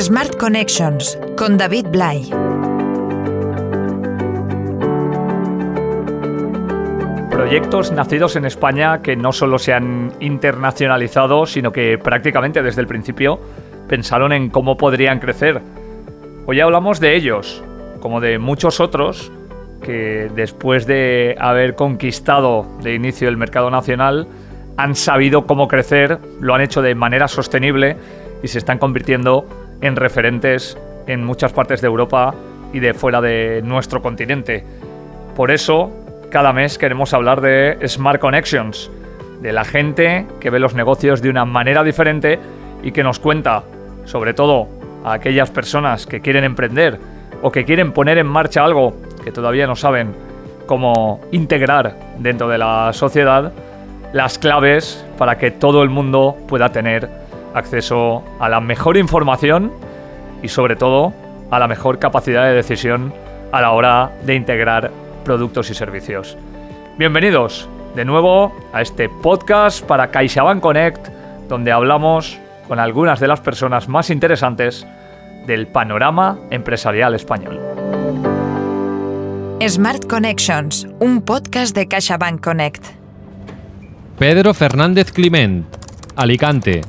Smart Connections con David Blay. Proyectos nacidos en España que no solo se han internacionalizado, sino que prácticamente desde el principio pensaron en cómo podrían crecer. Hoy hablamos de ellos, como de muchos otros que después de haber conquistado de inicio el mercado nacional, han sabido cómo crecer, lo han hecho de manera sostenible y se están convirtiendo en referentes en muchas partes de Europa y de fuera de nuestro continente. Por eso, cada mes queremos hablar de Smart Connections, de la gente que ve los negocios de una manera diferente y que nos cuenta, sobre todo a aquellas personas que quieren emprender o que quieren poner en marcha algo que todavía no saben cómo integrar dentro de la sociedad, las claves para que todo el mundo pueda tener acceso a la mejor información y sobre todo a la mejor capacidad de decisión a la hora de integrar productos y servicios. Bienvenidos de nuevo a este podcast para CaixaBank Connect, donde hablamos con algunas de las personas más interesantes del panorama empresarial español. Smart Connections, un podcast de CaixaBank Connect. Pedro Fernández Climent, Alicante,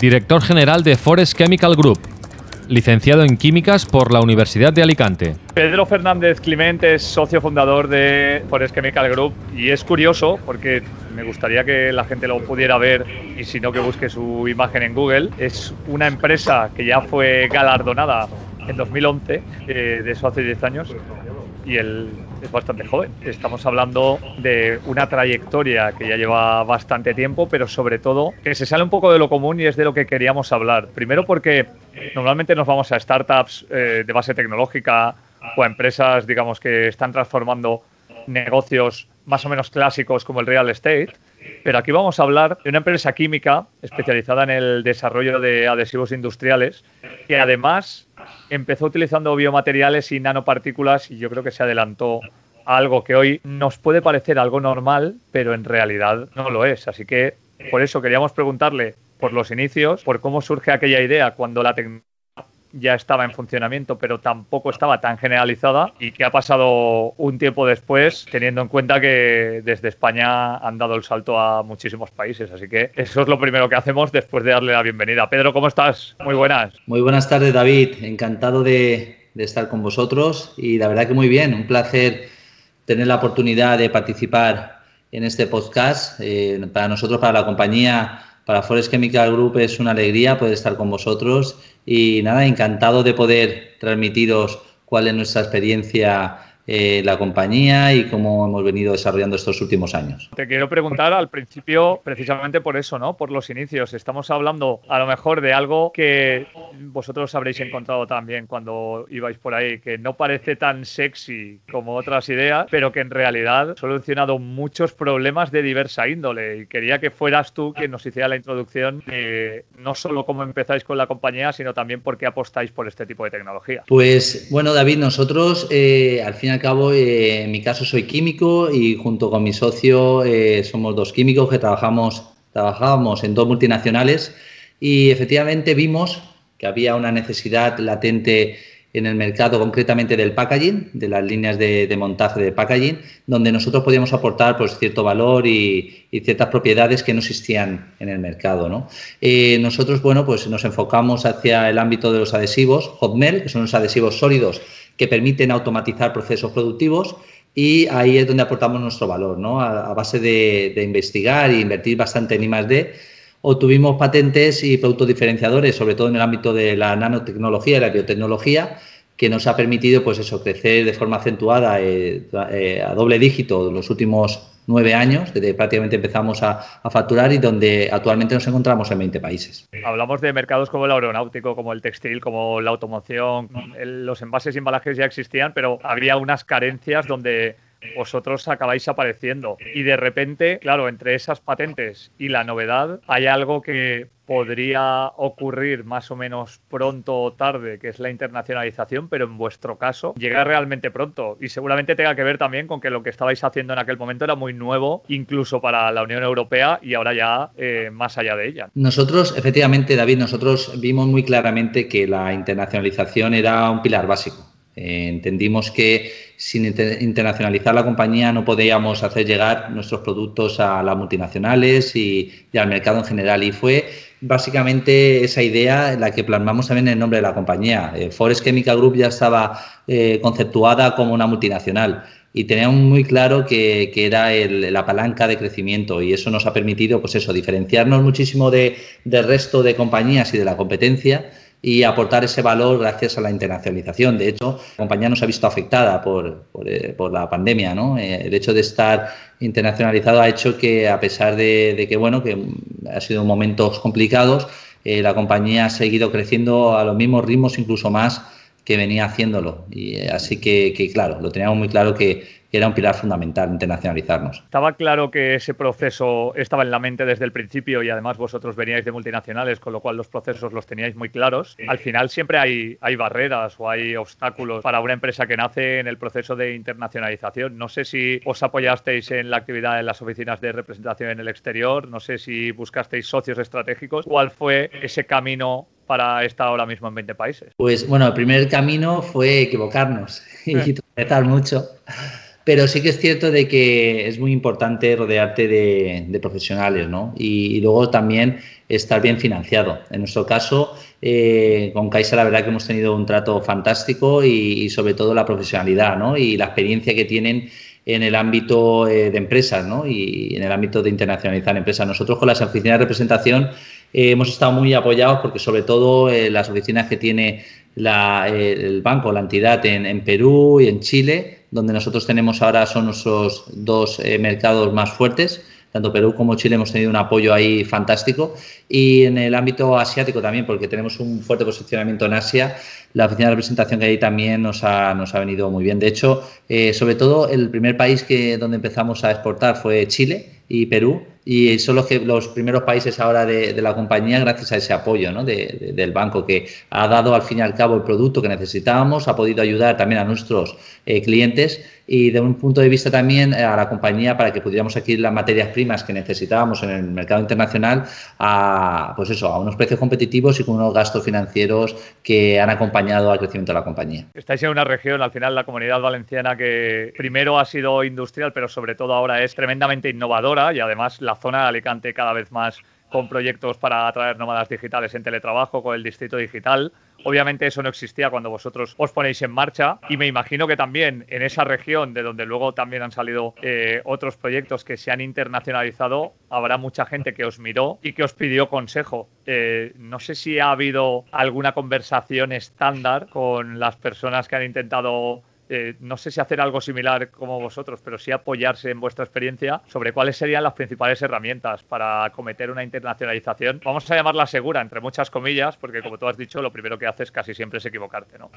director general de Forest Chemical Group, licenciado en Químicas por la Universidad de Alicante. Pedro Fernández Climent es socio fundador de Forest Chemical Group y es curioso porque me gustaría que la gente lo pudiera ver y si no que busque su imagen en Google. Es una empresa que ya fue galardonada en 2011, eh, de eso hace 10 años, y él es bastante joven. Estamos hablando de una trayectoria que ya lleva bastante tiempo, pero sobre todo que se sale un poco de lo común y es de lo que queríamos hablar. Primero porque normalmente nos vamos a startups eh, de base tecnológica o a empresas, digamos, que están transformando negocios más o menos clásicos como el real estate. Pero aquí vamos a hablar de una empresa química especializada en el desarrollo de adhesivos industriales que además empezó utilizando biomateriales y nanopartículas y yo creo que se adelantó algo que hoy nos puede parecer algo normal, pero en realidad no lo es. Así que por eso queríamos preguntarle por los inicios, por cómo surge aquella idea cuando la tecnología ya estaba en funcionamiento, pero tampoco estaba tan generalizada y que ha pasado un tiempo después, teniendo en cuenta que desde España han dado el salto a muchísimos países. Así que eso es lo primero que hacemos después de darle la bienvenida. Pedro, ¿cómo estás? Muy buenas. Muy buenas tardes, David. Encantado de, estar con vosotros y la verdad que muy bien. Un placer tener la oportunidad de participar en este podcast. Eh, para nosotros, para la compañía, para Forest Chemical Group es una alegría poder estar con vosotros y nada, encantado de poder transmitiros cuál es nuestra experiencia eh, la compañía y cómo hemos venido desarrollando estos últimos años. Te quiero preguntar al principio, precisamente por eso, ¿no? Por los inicios. Estamos hablando a lo mejor de algo que vosotros habréis encontrado también cuando ibais por ahí, que no parece tan sexy como otras ideas, pero que en realidad ha solucionado muchos problemas de diversa índole. Y quería que fueras tú quien nos hiciera la introducción de no solo cómo empezáis con la compañía, sino también por qué apostáis por este tipo de tecnología. Pues bueno, David, nosotros eh, al final cabo, eh, en mi caso soy químico y junto con mi socio eh, somos dos químicos que trabajamos, trabajábamos en dos multinacionales y efectivamente vimos que había una necesidad latente en el mercado, concretamente del packaging, de las líneas de, montaje de packaging, donde nosotros podíamos aportar pues, cierto valor y, ciertas propiedades que no existían en el mercado. ¿no? Eh, nosotros bueno, pues nos enfocamos hacia el ámbito de los adhesivos, Hotmail, que son los adhesivos sólidos que permiten automatizar procesos productivos y ahí es donde aportamos nuestro valor, ¿no? A, base de, investigar e invertir bastante en I+.D., obtuvimos patentes y productos diferenciadores, sobre todo en el ámbito de la nanotecnología y la biotecnología, que nos ha permitido, pues eso, crecer de forma acentuada eh, eh, a doble dígito los últimos nueve años, desde prácticamente empezamos a, facturar y donde actualmente nos encontramos en 20 países. Hablamos de mercados como el aeronáutico, como el textil, como la automoción, los envases y embalajes ya existían, pero había unas carencias donde vosotros acabáis apareciendo. Y de repente, claro, entre esas patentes y la novedad hay algo que podría ocurrir más o menos pronto o tarde, que es la internacionalización, pero en vuestro caso llega realmente pronto y seguramente tenga que ver también con que lo que estabais haciendo en aquel momento era muy nuevo, incluso para la Unión Europea y ahora ya eh, más allá de ella. Nosotros, efectivamente, David, nosotros vimos muy claramente que la internacionalización era un pilar básico. Eh, entendimos que sin internacionalizar la compañía no podíamos hacer llegar nuestros productos a las multinacionales y, y al mercado en general. Y fue básicamente esa idea la que plasmamos también en el nombre de la compañía. Eh, Forest Chemical Group ya estaba eh, conceptuada como una multinacional y teníamos muy claro que, era la palanca de crecimiento y eso nos ha permitido, pues eso, diferenciarnos muchísimo de, del resto de compañías y de la competencia y aportar ese valor gracias a la internacionalización. De hecho, la compañía nos ha visto afectada por, por, eh, la pandemia. ¿no? Eh, el hecho de estar internacionalizado ha hecho que, a pesar de, que, bueno, que ha sido momentos complicados, eh, la compañía ha seguido creciendo a los mismos ritmos, incluso más que venía haciéndolo. Y así que, claro, lo teníamos muy claro que era un pilar fundamental internacionalizarnos. Estaba claro que ese proceso estaba en la mente desde el principio y además vosotros veníais de multinacionales, con lo cual los procesos los teníais muy claros. Al final siempre hay, hay barreras o hay obstáculos para una empresa que nace en el proceso de internacionalización. No sé si os apoyasteis en la actividad en las oficinas de representación en el exterior, no sé si buscasteis socios estratégicos. ¿Cuál fue ese camino para estar ahora mismo en 20 países? Pues bueno, el primer camino fue equivocarnos y tropezar mucho. Pero sí que es cierto de que es muy importante rodearte de, profesionales, ¿no? Y, luego también estar bien financiado. En nuestro caso, eh, con Caixa la verdad que hemos tenido un trato fantástico y, sobre todo la profesionalidad, ¿no? Y la experiencia que tienen en el ámbito eh, de empresas, ¿no? Y en el ámbito de internacionalizar empresas. Nosotros con las oficinas de representación eh, hemos estado muy apoyados porque sobre todo las oficinas que tiene el banco, la entidad en Perú y en Chile, donde nosotros tenemos ahora son nuestros dos eh, mercados más fuertes. Tanto Perú como Chile hemos tenido un apoyo ahí fantástico. Y en el ámbito asiático también, porque tenemos un fuerte posicionamiento en Asia, la oficina de representación que hay también nos ha, nos ha venido muy bien. De hecho, eh, sobre todo el primer país que, donde empezamos a exportar fue Chile y Perú y son los, que, los primeros países ahora de, la compañía gracias a ese apoyo ¿no? del banco que ha dado al fin y al cabo el producto que necesitábamos, ha podido ayudar también a nuestros eh, clientes y de un punto de vista también eh, a la compañía para que pudiéramos adquirir las materias primas que necesitábamos en el mercado internacional a, pues eso, a unos precios competitivos y con unos gastos financieros que han acompañado al crecimiento de la compañía. Estáis en una región, al final la comunidad valenciana que primero ha sido industrial, pero sobre todo ahora es tremendamente innovadora y además la zona de Alicante cada vez más con proyectos para atraer nómadas digitales en teletrabajo, con el distrito digital. Obviamente eso no existía cuando vosotros os ponéis en marcha y me imagino que también en esa región de donde luego también han salido eh, otros proyectos que se han internacionalizado, habrá mucha gente que os miró y que os pidió consejo. Eh, no sé si ha habido alguna conversación estándar con las personas que han intentado eh, no sé si hacer algo similar como vosotros, pero sí apoyarse en vuestra experiencia sobre cuáles serían las principales herramientas para cometer una internacionalización. Vamos a llamarla segura, entre muchas comillas, porque como tú has dicho, lo primero que haces casi siempre es equivocarte, ¿no?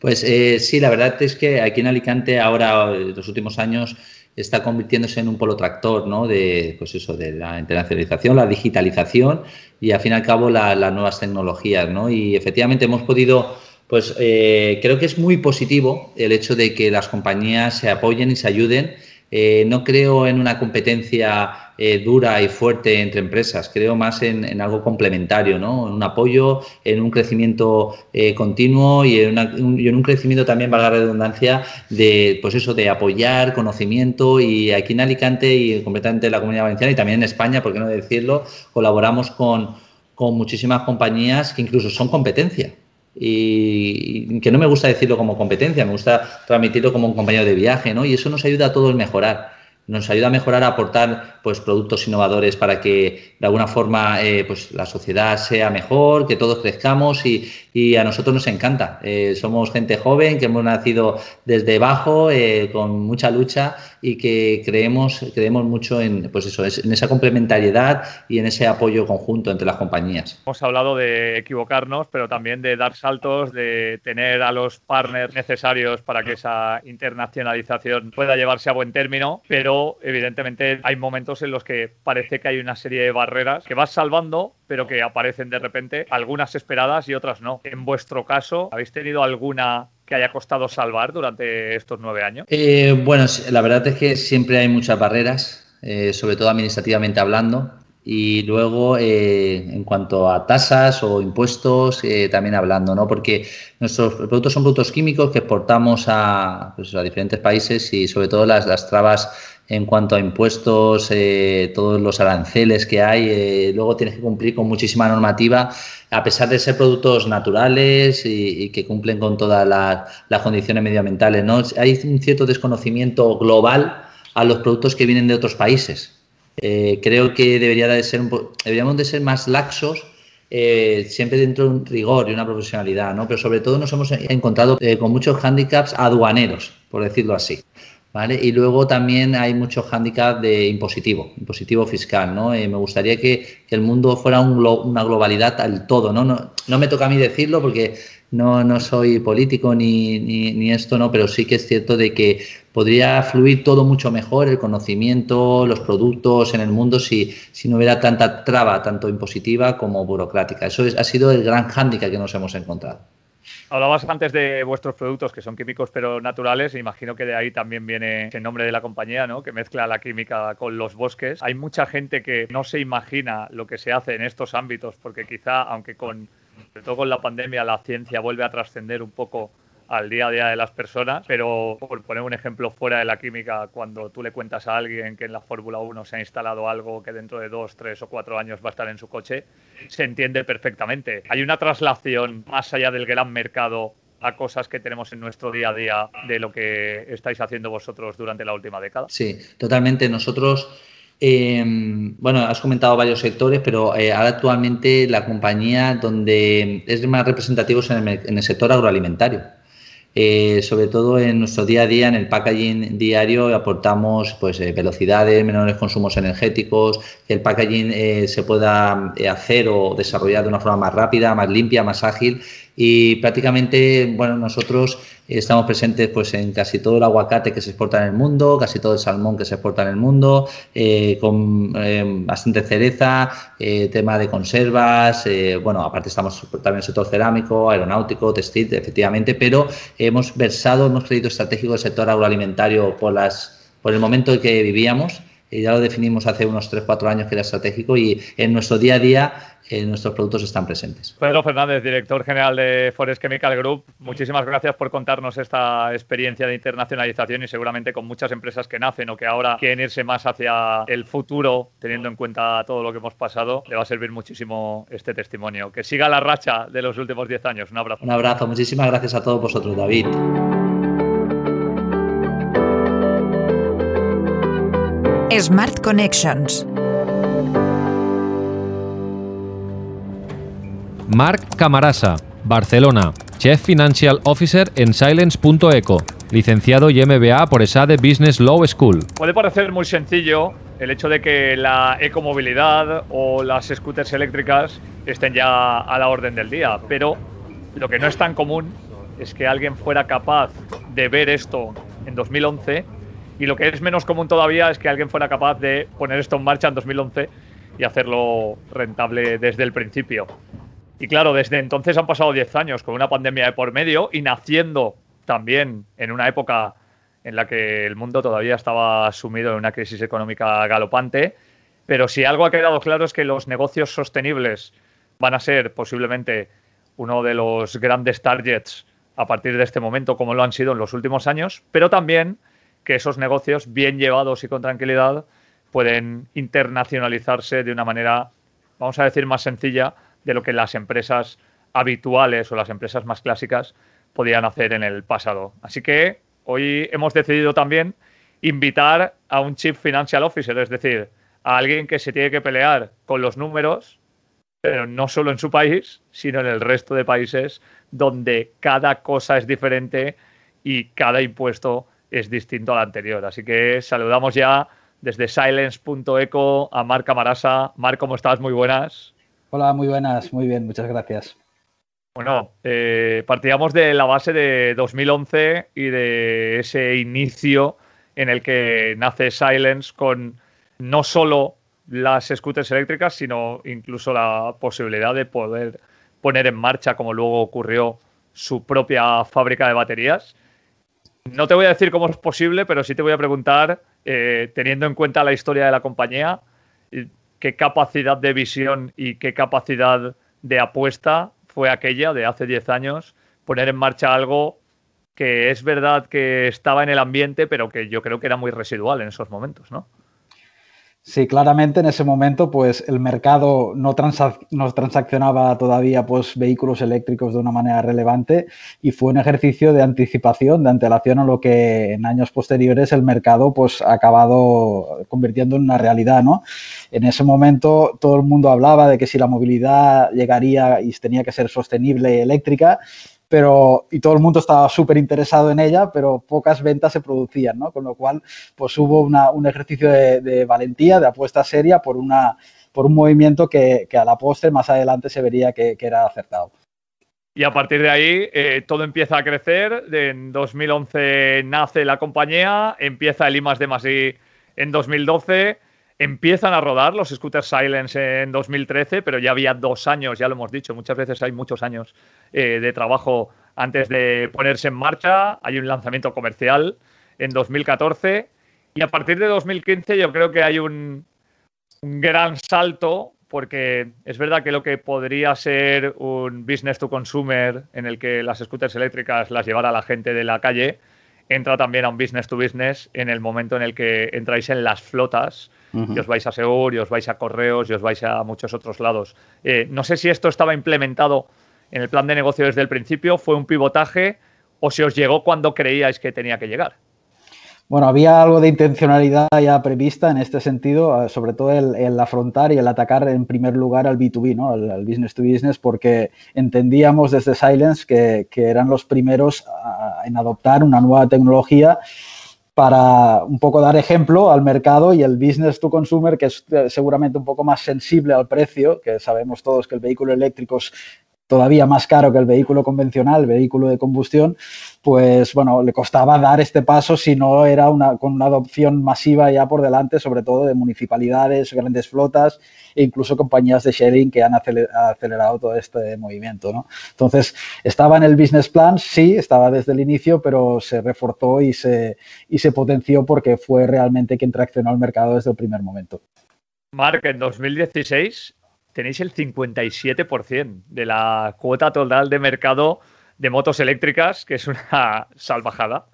Pues eh, sí, la verdad es que aquí en Alicante ahora, en los últimos años, está convirtiéndose en un polo tractor ¿no? de, pues eso, de la internacionalización, la digitalización y al fin y al cabo las nuevas tecnologías. ¿no? Y efectivamente hemos podido pues eh, creo que es muy positivo el hecho de que las compañías se apoyen y se ayuden. Eh, no creo en una competencia eh, dura y fuerte entre empresas, creo más en, algo complementario, ¿no? en un apoyo, en un crecimiento continuo y en, en, un crecimiento también, valga la redundancia, de, pues eso, de apoyar conocimiento y aquí en Alicante y completamente en la Comunidad Valenciana y también en España, por qué no decirlo, colaboramos con, con muchísimas compañías que incluso son competencia y que no me gusta decirlo como competencia, me gusta transmitirlo como un compañero de viaje, ¿no? Y eso nos ayuda a todos mejorar. Nos ayuda a mejorar, a aportar pues, productos innovadores para que de alguna forma eh, pues, la sociedad sea mejor, que todos crezcamos y, y a nosotros nos encanta. Eh, somos gente joven que hemos nacido desde abajo, eh, con mucha lucha y que creemos, creemos mucho en, pues eso, en esa complementariedad y en ese apoyo conjunto entre las compañías. Hemos hablado de equivocarnos, pero también de dar saltos, de tener a los partners necesarios para que esa internacionalización pueda llevarse a buen término, pero evidentemente hay momentos en los que parece que hay una serie de barreras que vas salvando, pero que aparecen de repente, algunas esperadas y otras no. En vuestro caso, ¿habéis tenido alguna que haya costado salvar durante estos nueve años? Eh, bueno, la verdad es que siempre hay muchas barreras, eh, sobre todo administrativamente hablando. Y luego, eh, en cuanto a tasas o impuestos, también hablando, ¿no? Porque nuestros productos son productos químicos que exportamos a, pues, a diferentes países y sobre todo las, las trabas en cuanto a impuestos, eh, todos los aranceles que hay, luego tienes que cumplir con muchísima normativa, a pesar de ser productos naturales y, que cumplen con todas las, condiciones medioambientales, ¿no? Hay un cierto desconocimiento global a los productos que vienen de otros países. Eh, creo que debería de ser deberíamos de ser más laxos eh, siempre dentro de un rigor y una profesionalidad, ¿no? Pero sobre todo nos hemos encontrado eh, con muchos hándicaps aduaneros, por decirlo así. ¿Vale? Y luego también hay muchos hándicaps de impositivo, impositivo fiscal, ¿no? me gustaría que, el mundo fuera un una globalidad al todo, ¿no? ¿no? No me toca a mí decirlo porque no, no soy político ni, ni, esto, no, pero sí que es cierto de que podría fluir todo mucho mejor, el conocimiento, los productos en el mundo, si, si no hubiera tanta traba, tanto impositiva como burocrática. Eso es, ha sido el gran hándicap que nos hemos encontrado. Hablabas antes de vuestros productos que son químicos pero naturales, imagino que de ahí también viene el nombre de la compañía, ¿no? que mezcla la química con los bosques. Hay mucha gente que no se imagina lo que se hace en estos ámbitos, porque quizá, aunque con sobre todo con la pandemia, la ciencia vuelve a trascender un poco al día a día de las personas, pero por poner un ejemplo fuera de la química, cuando tú le cuentas a alguien que en la Fórmula 1 se ha instalado algo que dentro de dos, tres o cuatro años va a estar en su coche, se entiende perfectamente. Hay una traslación más allá del gran mercado a cosas que tenemos en nuestro día a día de lo que estáis haciendo vosotros durante la última década. Sí, totalmente. Nosotros Em, bueno, has comentado varios sectores, pero eh, ahora actualmente la compañía donde es más representativo es en el, sector agroalimentario. Eh, sobre todo en nuestro día a día, en el packaging diario, aportamos pues, eh, velocidades, menores consumos energéticos, que el packaging se pueda hacer o desarrollar de una forma más rápida, más limpia, más ágil. Y prácticamente, bueno, nosotros estamos presentes pues en casi todo el aguacate que se exporta en el mundo, casi todo el salmón que se exporta en el mundo, eh, con eh, bastante cereza, eh, tema de conservas, bueno, aparte estamos también en el sector cerámico, aeronáutico, textil, efectivamente, pero hemos versado, hemos crédito estratégico del sector agroalimentario por, las, por el momento en que vivíamos ya lo definimos hace unos 3-4 años que era estratégico y en nuestro día a día eh, nuestros productos están presentes. Pedro Fernández, director general de Forest Chemical Group, muchísimas gracias por contarnos esta experiencia de internacionalización y seguramente con muchas empresas que nacen o que ahora quieren irse más hacia el futuro, teniendo en cuenta todo lo que hemos pasado, le va a servir muchísimo este testimonio. Que siga la racha de los últimos 10 años. Un abrazo. Un abrazo, muchísimas gracias a todos vosotros, David. Smart Connections. Marc Camarasa, Barcelona, Chef Financial Officer en Silence.eco, licenciado y MBA por ESADE Business Law School. Puede parecer muy sencillo el hecho de que la ecomovilidad o las scooters eléctricas estén ya a la orden del día, pero lo que no es tan común es que alguien fuera capaz de ver esto en 2011 y lo que es menos común todavía es que alguien fuera capaz de poner esto en marcha en 2011 y hacerlo rentable desde el principio. Y claro, desde entonces han pasado 10 años con una pandemia de por medio y naciendo también en una época en la que el mundo todavía estaba sumido en una crisis económica galopante. Pero si algo ha quedado claro es que los negocios sostenibles van a ser posiblemente uno de los grandes targets a partir de este momento, como lo han sido en los últimos años, pero también que esos negocios, bien llevados y con tranquilidad, pueden internacionalizarse de una manera, vamos a decir, más sencilla de lo que las empresas habituales o las empresas más clásicas podían hacer en el pasado. Así que hoy hemos decidido también invitar a un Chief Financial Officer, es decir, a alguien que se tiene que pelear con los números, pero no solo en su país, sino en el resto de países donde cada cosa es diferente y cada impuesto es distinto al anterior. Así que saludamos ya desde silence.eco a Marc Camarasa. Marc, ¿cómo estás? Muy buenas. Hola, muy buenas, muy bien, muchas gracias. Bueno, eh, partíamos de la base de 2011 y de ese inicio en el que nace Silence con no solo las scooters eléctricas, sino incluso la posibilidad de poder poner en marcha, como luego ocurrió, su propia fábrica de baterías. No te voy a decir cómo es posible, pero sí te voy a preguntar, eh, teniendo en cuenta la historia de la compañía, qué capacidad de visión y qué capacidad de apuesta fue aquella de hace 10 años, poner en marcha algo que es verdad que estaba en el ambiente, pero que yo creo que era muy residual en esos momentos, ¿no? Sí, claramente en ese momento pues el mercado no, transaccionaba todavía pues vehículos eléctricos de una manera relevante y fue un ejercicio de anticipación, de antelación a lo que en años posteriores el mercado pues ha acabado convirtiendo en una realidad, ¿no? En ese momento todo el mundo hablaba de que si la movilidad llegaría y tenía que ser sostenible eléctrica pero y todo el mundo estaba súper interesado en ella, pero pocas ventas se producían, ¿no? Con lo cual, pues hubo un ejercicio de, valentía, de apuesta seria por, una, por un movimiento que, a la postre más adelante se vería que, era acertado. Y a partir de ahí eh, todo empieza a crecer. En 2011 nace la compañía, empieza el I de en 2012 empiezan a rodar los scooters Silence en 2013, pero ya había dos años, ya lo hemos dicho, muchas veces hay muchos años eh, de trabajo antes de ponerse en marcha. Hay un lanzamiento comercial en 2014 y a partir de 2015 yo creo que hay un, un gran salto porque es verdad que lo que podría ser un business to consumer en el que las scooters eléctricas las llevara la gente de la calle, entra también a un business to business en el momento en el que entráis en las flotas y os vais a Segur, y os vais a Correos, y os vais a muchos otros lados. Eh, no sé si esto estaba implementado en el plan de negocio desde el principio, fue un pivotaje o si os llegó cuando creíais que tenía que llegar. Bueno, había algo de intencionalidad ya prevista en este sentido, eh, sobre todo el, afrontar y el atacar en primer lugar al B2B, ¿no? al, business to business, porque entendíamos desde Silence que, eran los primeros en adoptar una nueva tecnología para un poco dar ejemplo al mercado y el business to consumer, que es eh, seguramente un poco más sensible al precio, que sabemos todos que el vehículo eléctrico es todavía más caro que el vehículo convencional, el vehículo de combustión, pues bueno, le costaba dar este paso si no era una, con una adopción masiva ya por delante, sobre todo de municipalidades, grandes flotas e incluso compañías de sharing que han acelerado todo este movimiento. ¿no? Entonces, estaba en el business plan, sí, estaba desde el inicio, pero se reforzó y se, y se potenció porque fue realmente quien traccionó el mercado desde el primer momento. Mark, en 2016 tenéis el 57% de la cuota total de mercado de motos eléctricas, que es una salvajada.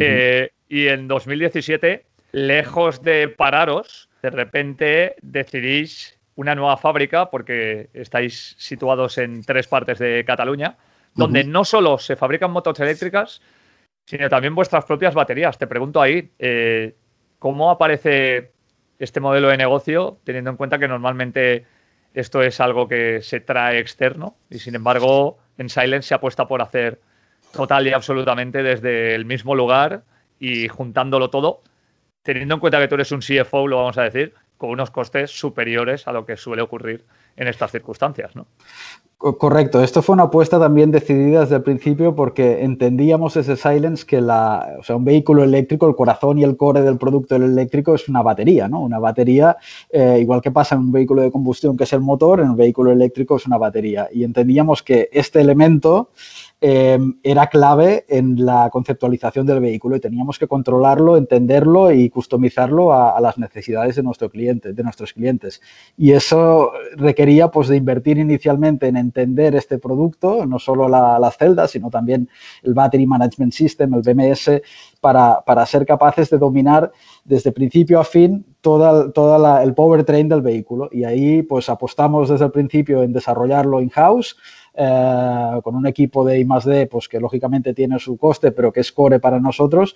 Eh, y en 2017, lejos de pararos, de repente decidís una nueva fábrica, porque estáis situados en tres partes de Cataluña, donde no solo se fabrican motos eléctricas, sino también vuestras propias baterías. Te pregunto ahí, eh, ¿cómo aparece este modelo de negocio, teniendo en cuenta que normalmente esto es algo que se trae externo y sin embargo en Silence se apuesta por hacer total y absolutamente desde el mismo lugar y juntándolo todo, teniendo en cuenta que tú eres un CFO, lo vamos a decir, con unos costes superiores a lo que suele ocurrir en estas circunstancias, ¿no? Correcto, esto fue una apuesta también decidida desde el principio porque entendíamos desde Silence que la, sea, un vehículo eléctrico, el corazón y el core del producto eléctrico es una batería, ¿no? Una batería, eh, igual que pasa en un vehículo de combustión que es el motor, en un vehículo eléctrico es una batería. Y entendíamos que este elemento eh, era clave en la conceptualización del vehículo y teníamos que controlarlo, entenderlo y customizarlo a, las necesidades de, nuestro cliente, de nuestros clientes. Y eso requería pues, de invertir inicialmente en entender este producto, no solo las celdas, sino también el Battery Management System, el BMS, para, para ser capaces de dominar desde principio a fin todo el powertrain del vehículo. Y ahí pues apostamos desde el principio en desarrollarlo in-house, eh, con un equipo de I +D, pues que lógicamente tiene su coste, pero que es core para nosotros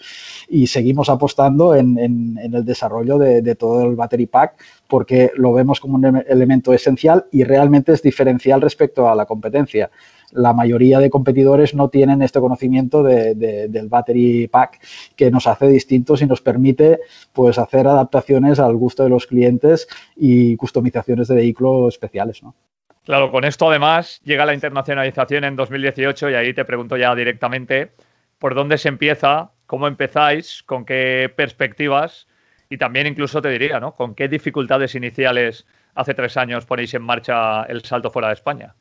y seguimos apostando en, el desarrollo de, de, todo el battery pack porque lo vemos como un elemento esencial y realmente es diferencial respecto a la competencia la mayoría de competidores no tienen este conocimiento del battery pack que nos hace distintos y nos permite pues, hacer adaptaciones al gusto de los clientes y customizaciones de vehículos especiales. ¿no? Claro, con esto además llega la internacionalización en 2018 y ahí te pregunto ya directamente por dónde se empieza, cómo empezáis, con qué perspectivas y también incluso te diría, ¿no? ¿Con qué dificultades iniciales hace tres años ponéis en marcha el salto fuera de España?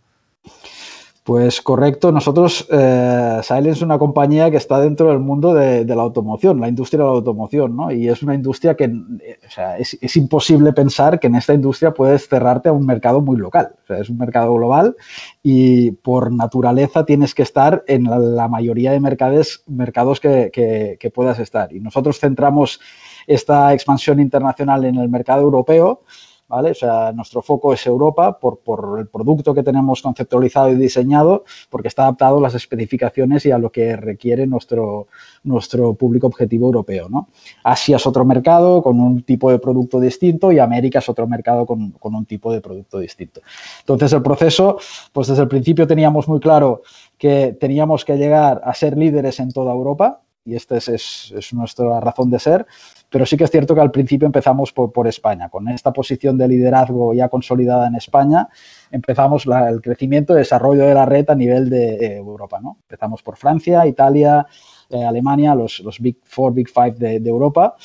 Pues correcto, nosotros, eh, es una compañía que está dentro del mundo de, la automoción, la industria de la automoción, ¿no? Y es una industria que, o sea, es, imposible pensar que en esta industria puedes cerrarte a un mercado muy local. O sea, es un mercado global y por naturaleza tienes que estar en la, mayoría de mercados, mercados que, que puedas estar. Y nosotros centramos esta expansión internacional en el mercado europeo ¿vale? O sea, nuestro foco es Europa por, el producto que tenemos conceptualizado y diseñado, porque está adaptado a las especificaciones y a lo que requiere nuestro, nuestro público objetivo europeo, ¿no? Asia es otro mercado con un tipo de producto distinto y América es otro mercado con, un tipo de producto distinto. Entonces, el proceso, pues desde el principio teníamos muy claro que teníamos que llegar a ser líderes en toda Europa, y esta es, es, nuestra razón de ser, pero sí que es cierto que al principio empezamos por, España. Con esta posición de liderazgo ya consolidada en España, empezamos el crecimiento y desarrollo de la red a nivel de Europa. ¿no? Empezamos por Francia, Italia, eh, Alemania, los, los Big Four, Big Five de, Europa,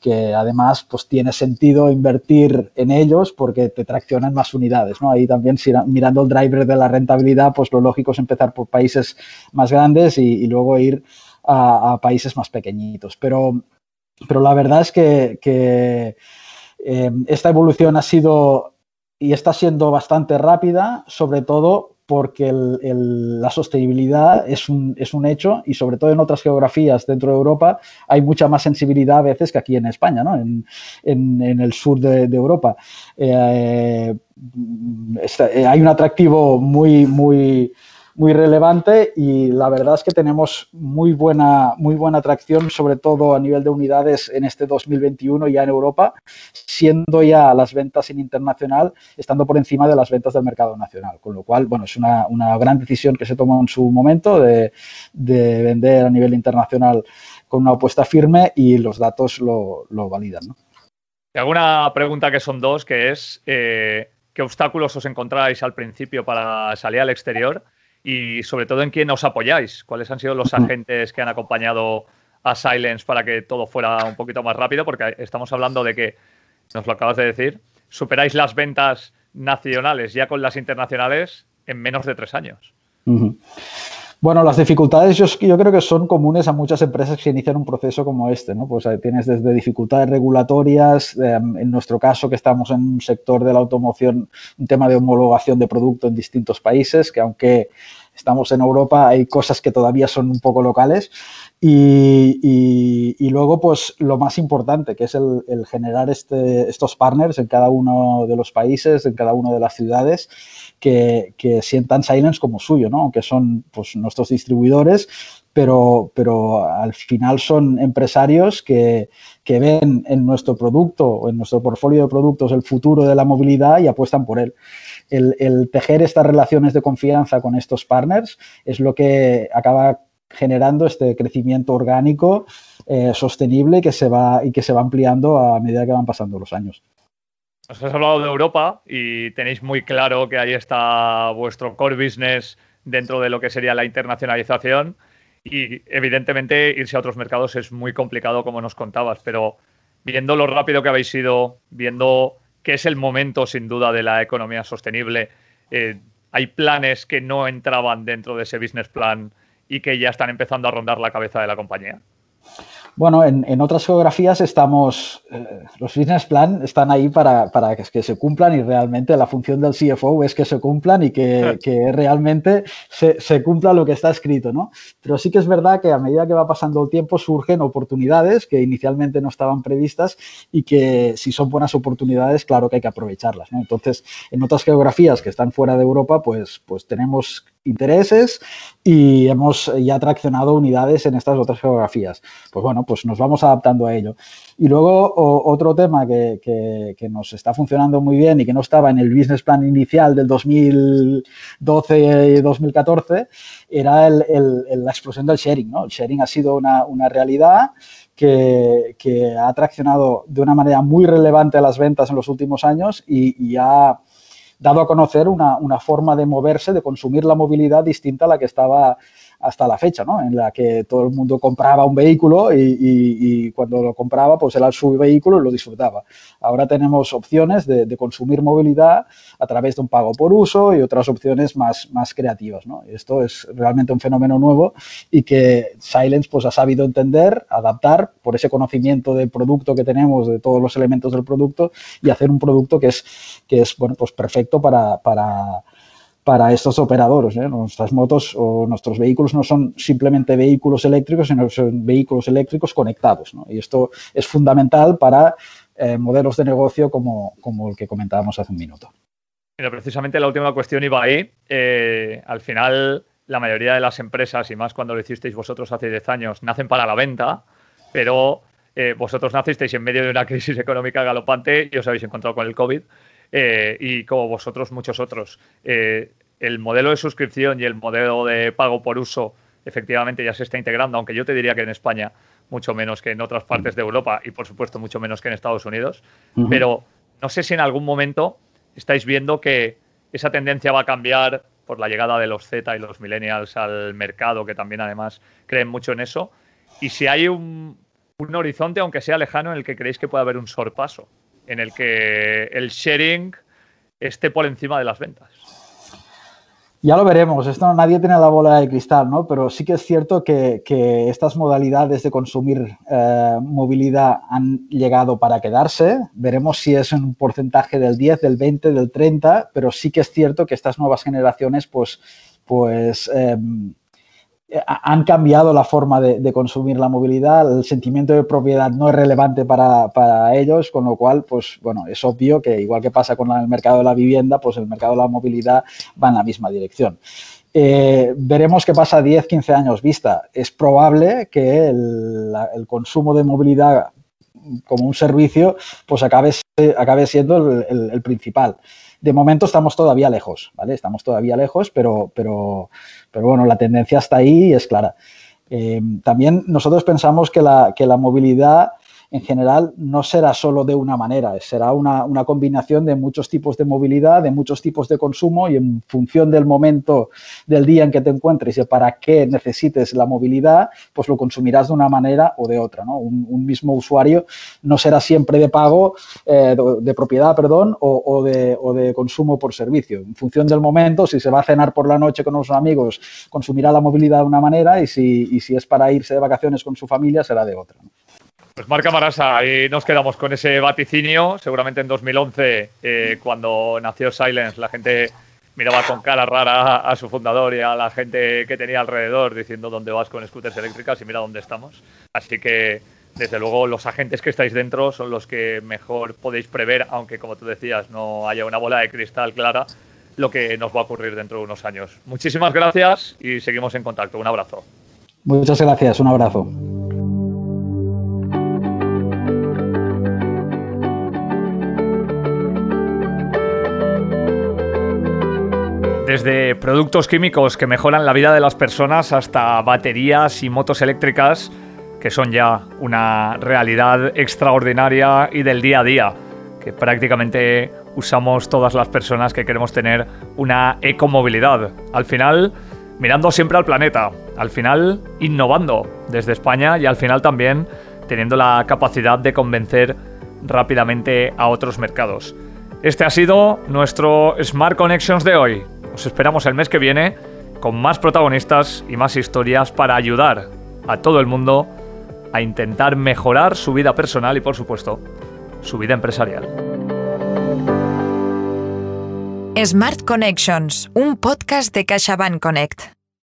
que además pues tiene sentido invertir en ellos porque te traccionan más unidades. ¿no? Ahí también mirando el driver de la rentabilidad, pues lo lógico es empezar por países más grandes y, luego ir a, países más pequeñitos. Pero pero la verdad es que, eh, esta evolución ha sido y está siendo bastante rápida, sobre todo porque la sostenibilidad es un, es un, hecho y sobre todo en otras geografías dentro de Europa hay mucha más sensibilidad a veces que aquí en España, ¿no? en, en, el sur de, Europa. Eh, eh, hay un atractivo muy, muy, muy relevante y la verdad es que tenemos muy buena, muy buena atracción, sobre todo a nivel de unidades en este 2021 ya en Europa, siendo ya las ventas en internacional estando por encima de las ventas del mercado nacional. Con lo cual, bueno, es una, gran decisión que se tomó en su momento de, vender a nivel internacional con una apuesta firme y los datos lo, validan. ¿no? alguna pregunta que son dos, que es eh, qué obstáculos os encontráis al principio para salir al exterior y sobre todo en quién os apoyáis. ¿Cuáles han sido los agentes que han acompañado a Silence para que todo fuera un poquito más rápido? Porque estamos hablando de que, nos lo acabas de decir, superáis las ventas nacionales ya con las internacionales en menos de tres años. Bueno, las dificultades yo, creo que son comunes a muchas empresas que inician un proceso como este, ¿no? Pues eh, tienes desde dificultades regulatorias, em, en nuestro caso que estamos en un sector de la automoción, un tema de homologación de producto en distintos países, que aunque estamos en Europa hay cosas que todavía son un poco locales. Y, luego, pues lo más importante, que es el, generar este, estos partners en cada uno de los países, en cada una de las ciudades que, sientan Silence como suyo, ¿no? aunque son pues, nuestros distribuidores, pero, pero al final son empresarios que, ven en nuestro producto o en nuestro portfolio de productos el futuro de la movilidad y apuestan por él. El, tejer estas relaciones de confianza con estos partners es lo que acaba generando este crecimiento orgánico eh, sostenible que se va, y que se va ampliando a medida que van pasando los años. Os has hablado de Europa y tenéis muy claro que ahí está vuestro core business dentro de lo que sería la internacionalización. Y evidentemente irse a otros mercados es muy complicado, como nos contabas, pero viendo lo rápido que habéis ido, viendo que es el momento sin duda de la economía sostenible, eh, hay planes que no entraban dentro de ese business plan y que ya están empezando a rondar la cabeza de la compañía. Bueno, en, otras geografías estamos, eh, los business plan están ahí para, para, que se cumplan y realmente la función del CFO es que se cumplan y que, realmente se, se, cumpla lo que está escrito, ¿no? Pero sí que es verdad que a medida que va pasando el tiempo surgen oportunidades que inicialmente no estaban previstas y que si son buenas oportunidades, claro que hay que aprovecharlas, ¿no? Entonces, en otras geografías que están fuera de Europa, pues, pues tenemos intereses y hemos ya traccionado unidades en estas otras geografías. Pues bueno, pues nos vamos adaptando a ello. Y luego otro tema que, que, nos está funcionando muy bien y que no estaba en el business plan inicial del 2012-2014 era el, la explosión del sharing. ¿no? El sharing ha sido una, una realidad que, que, ha traccionado de una manera muy relevante a las ventas en los últimos años y, y ha dado a conocer una, una, forma de moverse, de consumir la movilidad distinta a la que estaba hasta la fecha, ¿no? En la que todo el mundo compraba un vehículo y, cuando lo compraba, pues era su vehículo y lo disfrutaba. Ahora tenemos opciones de, consumir movilidad a través de un pago por uso y otras opciones más, más creativas, ¿no? Esto es realmente un fenómeno nuevo y que Silence pues ha sabido entender, adaptar por ese conocimiento del producto que tenemos, de todos los elementos del producto y hacer un producto que es, que es bueno, pues perfecto para, para para estos operadores. ¿eh? Nuestras motos o nuestros vehículos no son simplemente vehículos eléctricos, sino son vehículos eléctricos conectados. Y esto es fundamental para eh, modelos de negocio como, como, el que comentábamos hace un minuto. Pero precisamente la última cuestión iba ahí. Eh, al final, la mayoría de las empresas, y más cuando lo hicisteis vosotros hace 10 años, nacen para la venta, pero vosotros nacisteis en medio de una crisis económica galopante y os habéis encontrado con el COVID. Eh, y como vosotros muchos otros. Eh, el modelo de suscripción y el modelo de pago por uso efectivamente ya se está integrando, aunque yo te diría que en España mucho menos que en otras partes de Europa y por supuesto mucho menos que en Estados Unidos. Pero no sé si en algún momento estáis viendo que esa tendencia va a cambiar por la llegada de los Z y los millennials al mercado, que también además creen mucho en eso. Y si hay un, un horizonte, aunque sea lejano, en el que creéis que puede haber un sorpaso en el que el sharing esté por encima de las ventas. Ya lo veremos, esto nadie tiene la bola de cristal, ¿no? Pero sí que es cierto que, estas modalidades de consumir eh, movilidad han llegado para quedarse. Veremos si es un porcentaje del 10, del 20, del 30, pero sí que es cierto que estas nuevas generaciones, pues, pues em, han cambiado la forma de, consumir la movilidad, el sentimiento de propiedad no es relevante para, ellos, con lo cual, pues bueno, es obvio que igual que pasa con el mercado de la vivienda, pues el mercado de la movilidad va en la misma dirección. Eh, veremos qué pasa 10, 15 años vista. Es probable que el, consumo de movilidad como un servicio, pues acabe siendo el, principal. De momento estamos todavía lejos, ¿vale? Estamos todavía lejos, pero, pero pero bueno, la tendencia está ahí y es clara. Eh, también nosotros pensamos que la, que la movilidad en general no será solo de una manera, será una, combinación de muchos tipos de movilidad, de muchos tipos de consumo y en función del momento del día en que te encuentres y para qué necesites la movilidad, pues lo consumirás de una manera o de otra. Un, mismo usuario no será siempre de pago, eh, de, propiedad, perdón, o, de, consumo por servicio. En función del momento, si se va a cenar por la noche con unos amigos, consumirá la movilidad de una manera y si es para irse de vacaciones con su familia, será de otra. Pues Marca Marasa, ahí nos quedamos con ese vaticinio. Seguramente en 2011, eh, cuando nació Silence, la gente miraba con cara rara a su fundador y a la gente que tenía alrededor diciendo dónde vas con scooters eléctricas y mira dónde estamos. Así que, desde luego, los agentes que estáis dentro son los que mejor podéis prever, aunque como tú decías, no haya una bola de cristal clara, lo que nos va a ocurrir dentro de unos años. Muchísimas gracias y seguimos en contacto. Un abrazo. Muchas gracias, un abrazo. Desde productos químicos que mejoran la vida de las personas hasta baterías y motos eléctricas que son ya una realidad extraordinaria y del día a día, que prácticamente usamos todas las personas que queremos tener una ecomovilidad. Al final, mirando siempre al planeta, al final innovando desde España y al final también teniendo la capacidad de convencer rápidamente a otros mercados. Este ha sido nuestro Smart Connections de hoy. Os esperamos el mes que viene con más protagonistas y más historias para ayudar a todo el mundo a intentar mejorar su vida personal y, por supuesto, su vida empresarial. Smart Connections, un podcast de CaixaBank Connect.